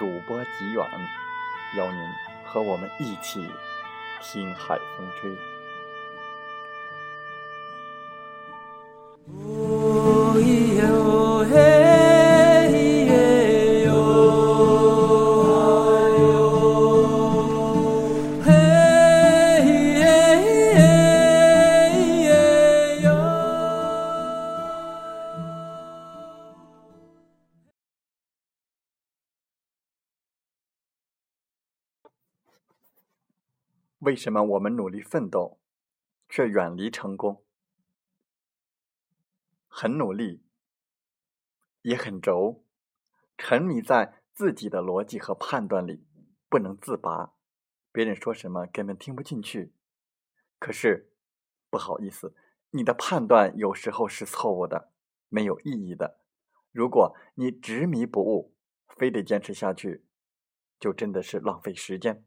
主播吉远，邀您和我们一起听海风吹。为什么我们努力奋斗，却远离成功？很努力，也很轴，沉迷在自己的逻辑和判断里，不能自拔。别人说什么根本听不进去。可是，不好意思，你的判断有时候是错误的，没有意义的。如果你执迷不悟，非得坚持下去，就真的是浪费时间，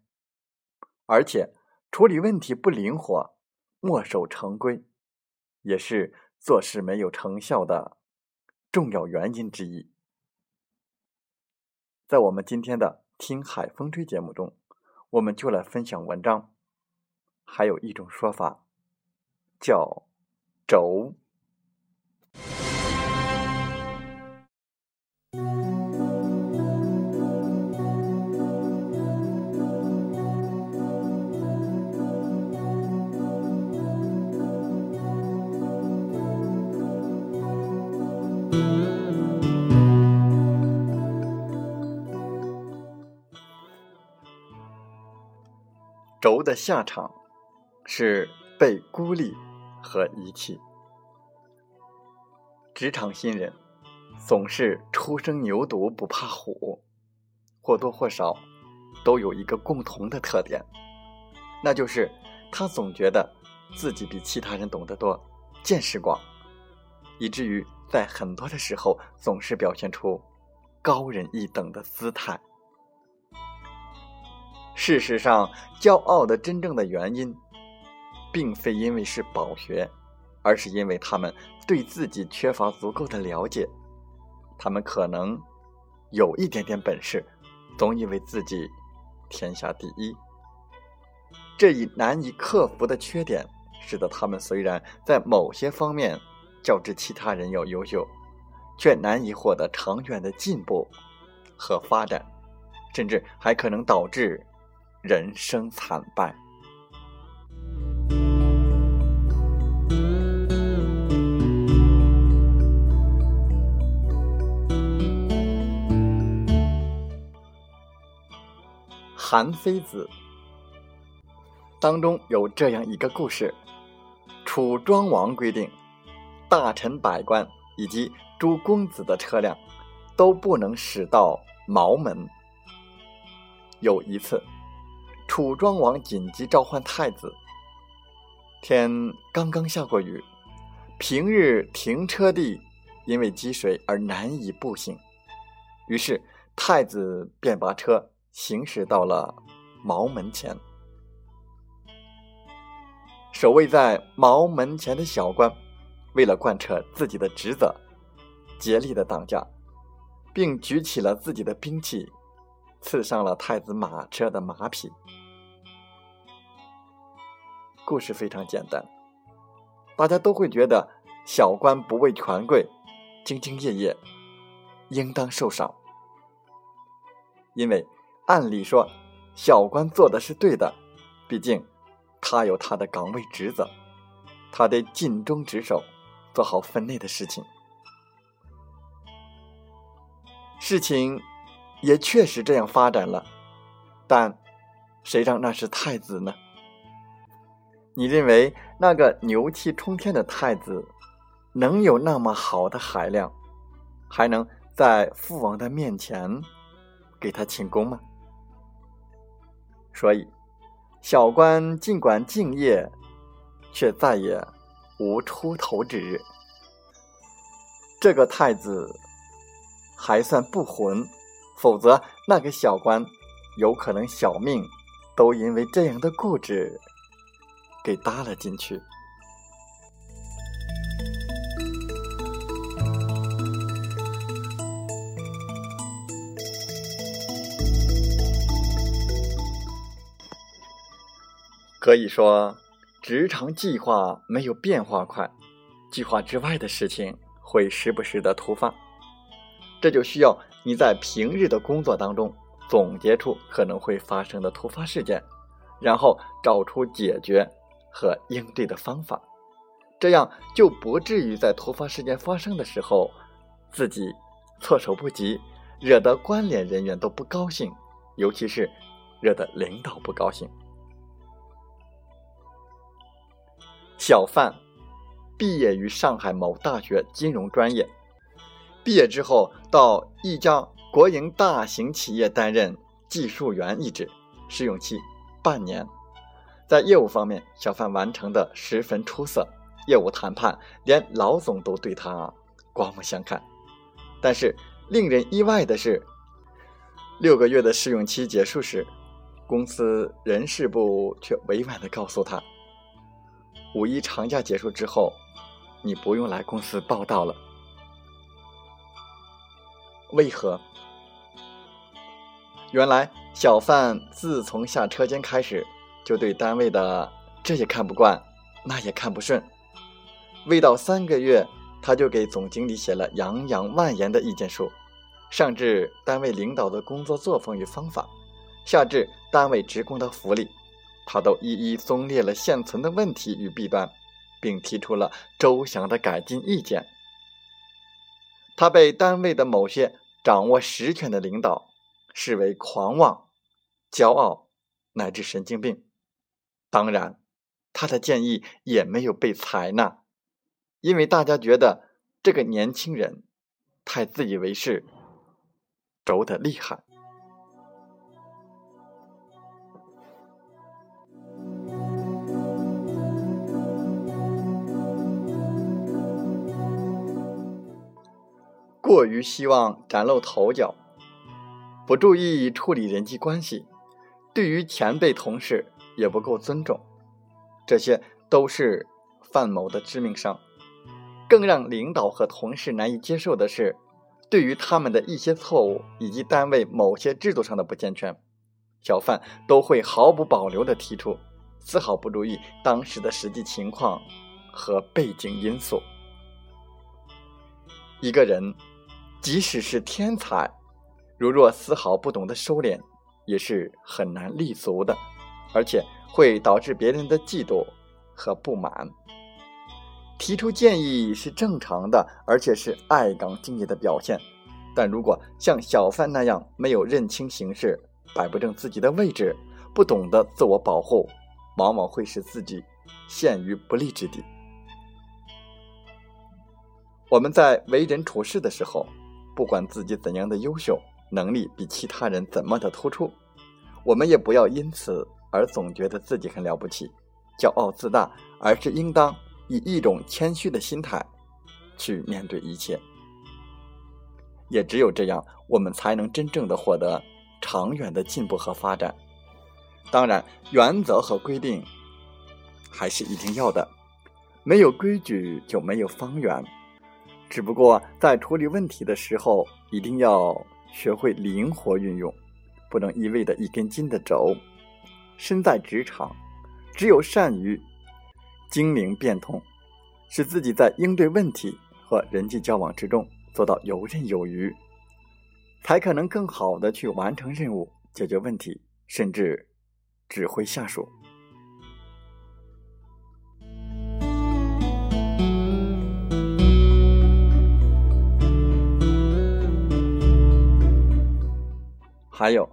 而且。处理问题不灵活，墨守成规，也是做事没有成效的重要原因之一。在我们今天的《听海风吹》节目中，我们就来分享文章。还有一种说法，叫“轴”。的下场是被孤立和遗弃。职场新人总是初生牛犊不怕虎，或多或少都有一个共同的特点，那就是他总觉得自己比其他人懂得多，见识广，以至于在很多的时候总是表现出高人一等的姿态。事实上，骄傲的真正的原因，并非因为是饱学，而是因为他们对自己缺乏足够的了解。他们可能有一点点本事，总以为自己天下第一。这一难以克服的缺点，使得他们虽然在某些方面较之其他人要优秀，却难以获得长远的进步和发展，甚至还可能导致。人生惨败，韩非子当中有这样一个故事：楚庄王规定，大臣、百官以及诸公子的车辆都不能驶到茅门。有一次。楚庄王紧急召唤太子。天刚刚下过雨，平日停车地因为积水而难以步行，于是太子便把车行驶到了茅门前。守卫在茅门前的小官，为了贯彻自己的职责，竭力的挡驾，并举起了自己的兵器，刺伤了太子马车的马匹。故事非常简单，大家都会觉得小官不为权贵，兢兢业业，应当受赏。因为按理说，小官做的是对的，毕竟他有他的岗位职责，他得尽忠职守，做好分内的事情。事情也确实这样发展了，但谁让那是太子呢？你认为那个牛气冲天的太子能有那么好的海量，还能在父王的面前给他请功吗？所以，小官尽管敬业，却再也无出头之日。这个太子还算不浑，否则那个小官有可能小命都因为这样的固执。给搭了进去。可以说，职场计划没有变化快，计划之外的事情会时不时的突发。这就需要你在平日的工作当中总结出可能会发生的突发事件，然后找出解决。和应对的方法，这样就不至于在突发事件发生的时候，自己措手不及，惹得关联人员都不高兴，尤其是惹得领导不高兴。小范毕业于上海某大学金融专业，毕业之后到一家国营大型企业担任技术员一职，试用期半年。在业务方面，小范完成的十分出色，业务谈判连老总都对他刮目相看。但是令人意外的是，六个月的试用期结束时，公司人事部却委婉地告诉他：“五一长假结束之后，你不用来公司报道了。”为何？原来小范自从下车间开始。就对单位的这也看不惯，那也看不顺。未到三个月，他就给总经理写了洋洋万言的意见书，上至单位领导的工作作风与方法，下至单位职工的福利，他都一一综列了现存的问题与弊端，并提出了周详的改进意见。他被单位的某些掌握实权的领导视为狂妄、骄傲乃至神经病。当然，他的建议也没有被采纳，因为大家觉得这个年轻人太自以为是，轴的厉害。过于希望崭露头角，不注意处理人际关系，对于前辈同事。也不够尊重，这些都是范某的致命伤。更让领导和同事难以接受的是，对于他们的一些错误以及单位某些制度上的不健全，小范都会毫不保留地提出，丝毫不注意当时的实际情况和背景因素。一个人即使是天才，如若丝毫不懂得收敛，也是很难立足的。而且会导致别人的嫉妒和不满。提出建议是正常的，而且是爱岗敬业的表现。但如果像小范那样没有认清形势、摆不正自己的位置、不懂得自我保护，往往会使自己陷于不利之地。我们在为人处事的时候，不管自己怎样的优秀，能力比其他人怎么的突出，我们也不要因此。而总觉得自己很了不起，骄傲自大，而是应当以一种谦虚的心态去面对一切。也只有这样，我们才能真正的获得长远的进步和发展。当然，原则和规定还是一定要的，没有规矩就没有方圆。只不过在处理问题的时候，一定要学会灵活运用，不能一味的一根筋的轴。身在职场，只有善于精明变通，使自己在应对问题和人际交往之中做到游刃有余，才可能更好的去完成任务、解决问题，甚至指挥下属。还有，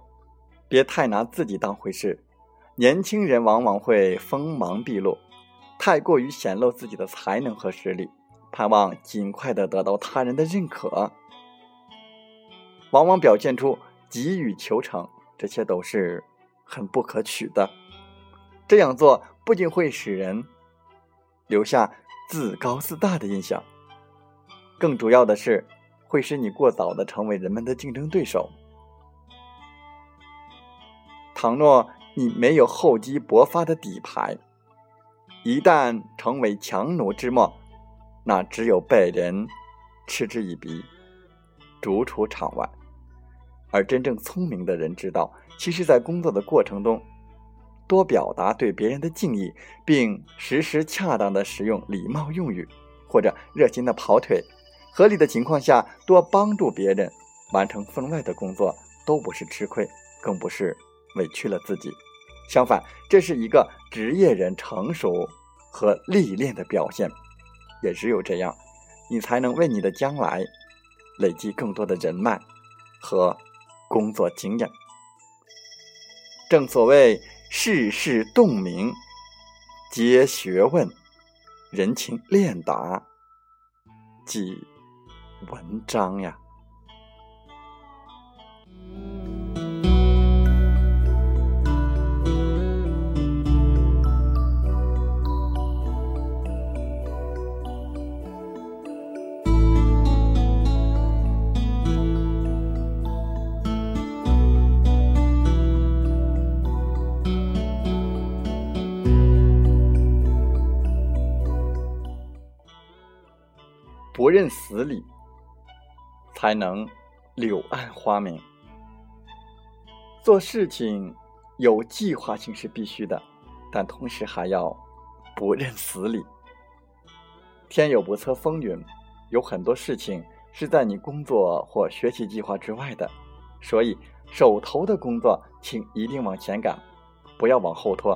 别太拿自己当回事。年轻人往往会锋芒毕露，太过于显露自己的才能和实力，盼望尽快的得到他人的认可，往往表现出急于求成，这些都是很不可取的。这样做不仅会使人留下自高自大的印象，更主要的是会使你过早的成为人们的竞争对手。倘若你没有厚积薄发的底牌，一旦成为强弩之末，那只有被人嗤之以鼻，逐出场外。而真正聪明的人知道，其实，在工作的过程中，多表达对别人的敬意，并时时恰当的使用礼貌用语，或者热心的跑腿，合理的情况下多帮助别人完成分外的工作，都不是吃亏，更不是。委屈了自己，相反，这是一个职业人成熟和历练的表现。也只有这样，你才能为你的将来累积更多的人脉和工作经验。正所谓世事洞明皆学问，人情练达即文章呀。不认死理，才能柳暗花明。做事情有计划性是必须的，但同时还要不认死理。天有不测风云，有很多事情是在你工作或学习计划之外的，所以手头的工作请一定往前赶，不要往后拖。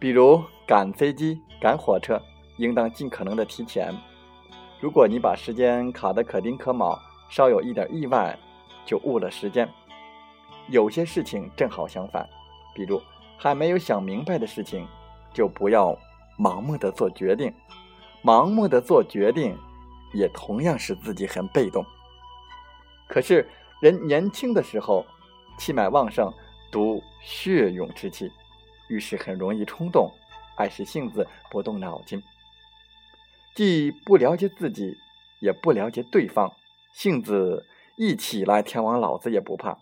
比如赶飞机、赶火车。应当尽可能的提前。如果你把时间卡得可丁可卯，稍有一点意外，就误了时间。有些事情正好相反，比如还没有想明白的事情，就不要盲目的做决定。盲目的做决定，也同样使自己很被动。可是人年轻的时候，气脉旺盛，独血勇之气，遇事很容易冲动，爱使性子，不动脑筋。既不了解自己，也不了解对方，性子一起来，天王老子也不怕，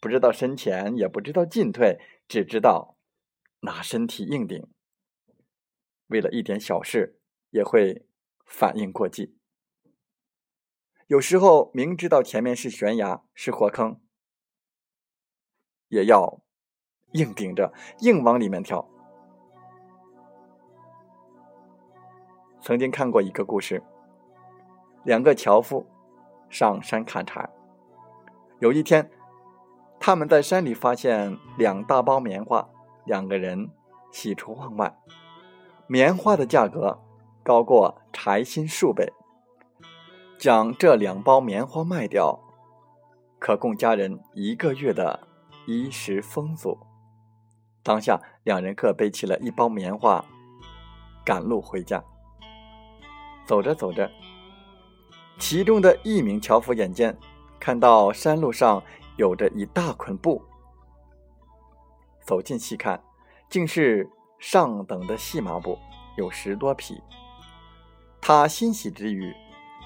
不知道深浅，也不知道进退，只知道拿身体硬顶。为了一点小事，也会反应过激。有时候明知道前面是悬崖，是火坑，也要硬顶着，硬往里面跳。曾经看过一个故事，两个樵夫上山砍柴。有一天，他们在山里发现两大包棉花，两个人喜出望外。棉花的价格高过柴薪数倍，将这两包棉花卖掉，可供家人一个月的衣食丰足。当下，两人各背起了一包棉花，赶路回家。走着走着，其中的一名樵夫眼见，看到山路上有着一大捆布，走近细看，竟是上等的细麻布，有十多匹。他欣喜之余，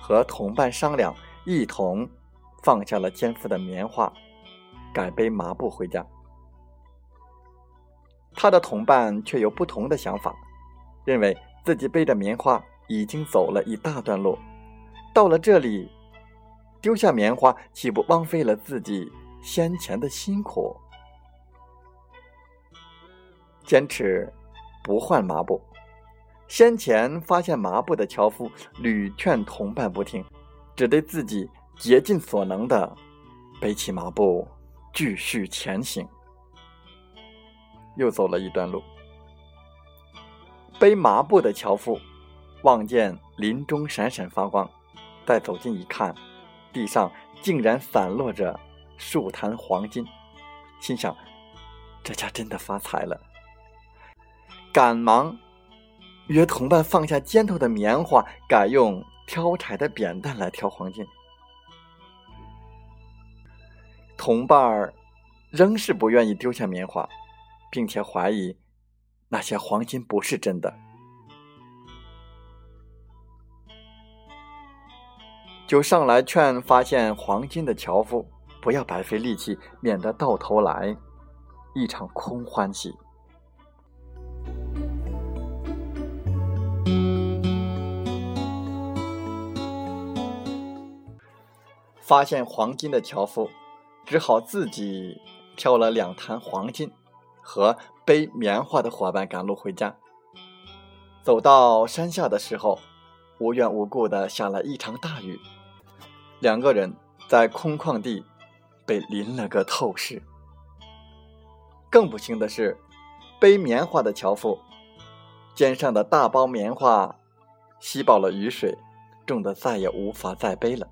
和同伴商量，一同放下了肩负的棉花，改背麻布回家。他的同伴却有不同的想法，认为自己背着棉花。已经走了一大段路，到了这里，丢下棉花，岂不枉费了自己先前的辛苦？坚持不换麻布。先前发现麻布的樵夫屡劝同伴不听，只得自己竭尽所能的背起麻布，继续前行。又走了一段路，背麻布的樵夫望见林中闪闪发光，再走近一看，地上竟然散落着数坛黄金，心想：这家真的发财了。赶忙。约同伴放下肩头的棉花，改用挑柴的扁担来挑黄金。同伴儿仍是不愿意丢下棉花，并且怀疑那些黄金不是真的，就上来劝发现黄金的樵夫不要白费力气，免得到头来一场空欢喜。发现黄金的樵夫，只好自己挑了两坛黄金，和背棉花的伙伴赶路回家。走到山下的时候，无缘无故的下了一场大雨，两个人在空旷地被淋了个透视。更不幸的是，背棉花的樵夫肩上的大包棉花吸饱了雨水，重的再也无法再背了。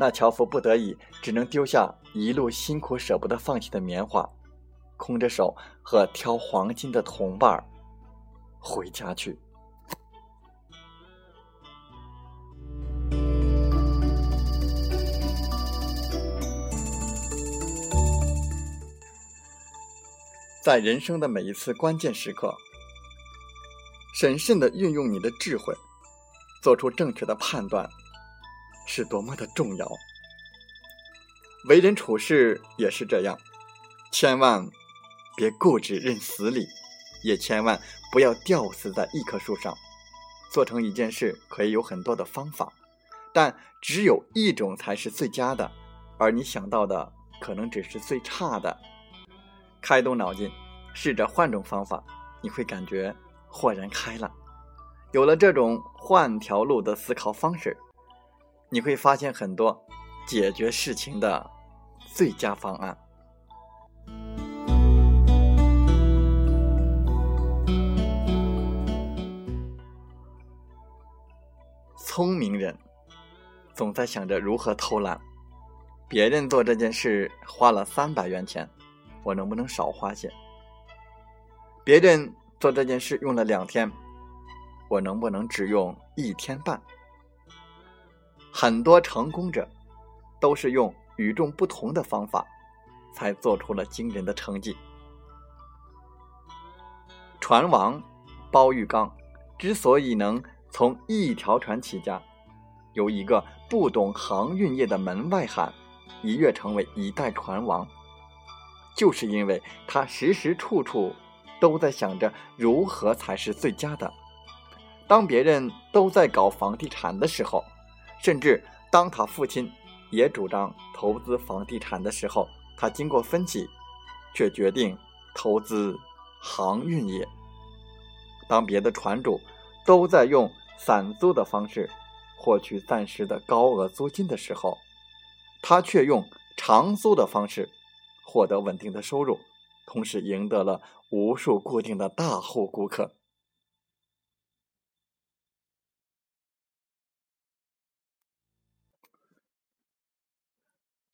那樵夫不得已，只能丢下一路辛苦舍不得放弃的棉花，空着手和挑黄金的同伴回家去。在人生的每一次关键时刻，审慎的运用你的智慧，做出正确的判断。是多么的重要，为人处事也是这样，千万别固执认死理，也千万不要吊死在一棵树上。做成一件事可以有很多的方法，但只有一种才是最佳的，而你想到的可能只是最差的。开动脑筋，试着换种方法，你会感觉豁然开朗。有了这种换条路的思考方式。你会发现很多解决事情的最佳方案。聪明人总在想着如何偷懒。别人做这件事花了三百元钱，我能不能少花些？别人做这件事用了两天，我能不能只用一天半？很多成功者都是用与众不同的方法，才做出了惊人的成绩。船王包玉刚之所以能从一条船起家，由一个不懂航运业的门外汉一跃成为一代船王，就是因为他时时处处都在想着如何才是最佳的。当别人都在搞房地产的时候，甚至当他父亲也主张投资房地产的时候，他经过分析，却决定投资航运业。当别的船主都在用散租的方式获取暂时的高额租金的时候，他却用长租的方式获得稳定的收入，同时赢得了无数固定的大户顾客。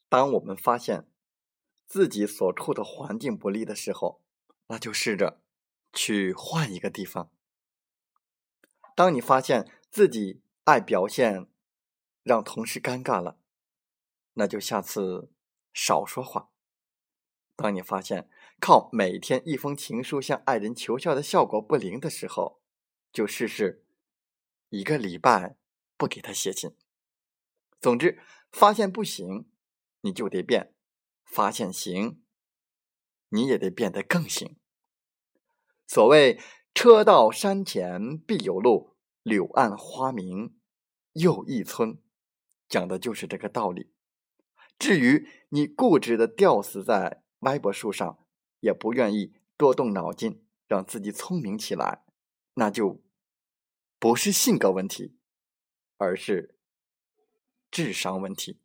当我们发现自己所处的环境不利的时候，那就试着去换一个地方。当你发现自己爱表现，让同事尴尬了，那就下次少说话。当你发现靠每天一封情书向爱人求效的效果不灵的时候，就试试一个礼拜不给他写信。总之，发现不行。你就得变，发现行，你也得变得更行。所谓车到山前必有路，柳暗花明又一村，讲的就是这个道理。至于你固执的吊死在歪脖树上，也不愿意多动脑筋，让自己聪明起来，那就不是性格问题，而是智商问题。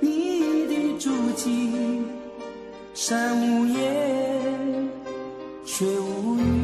你的足迹，山无言，水无语。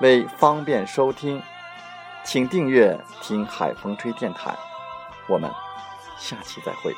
为方便收听，请订阅“听海风吹电台”。我们下期再会。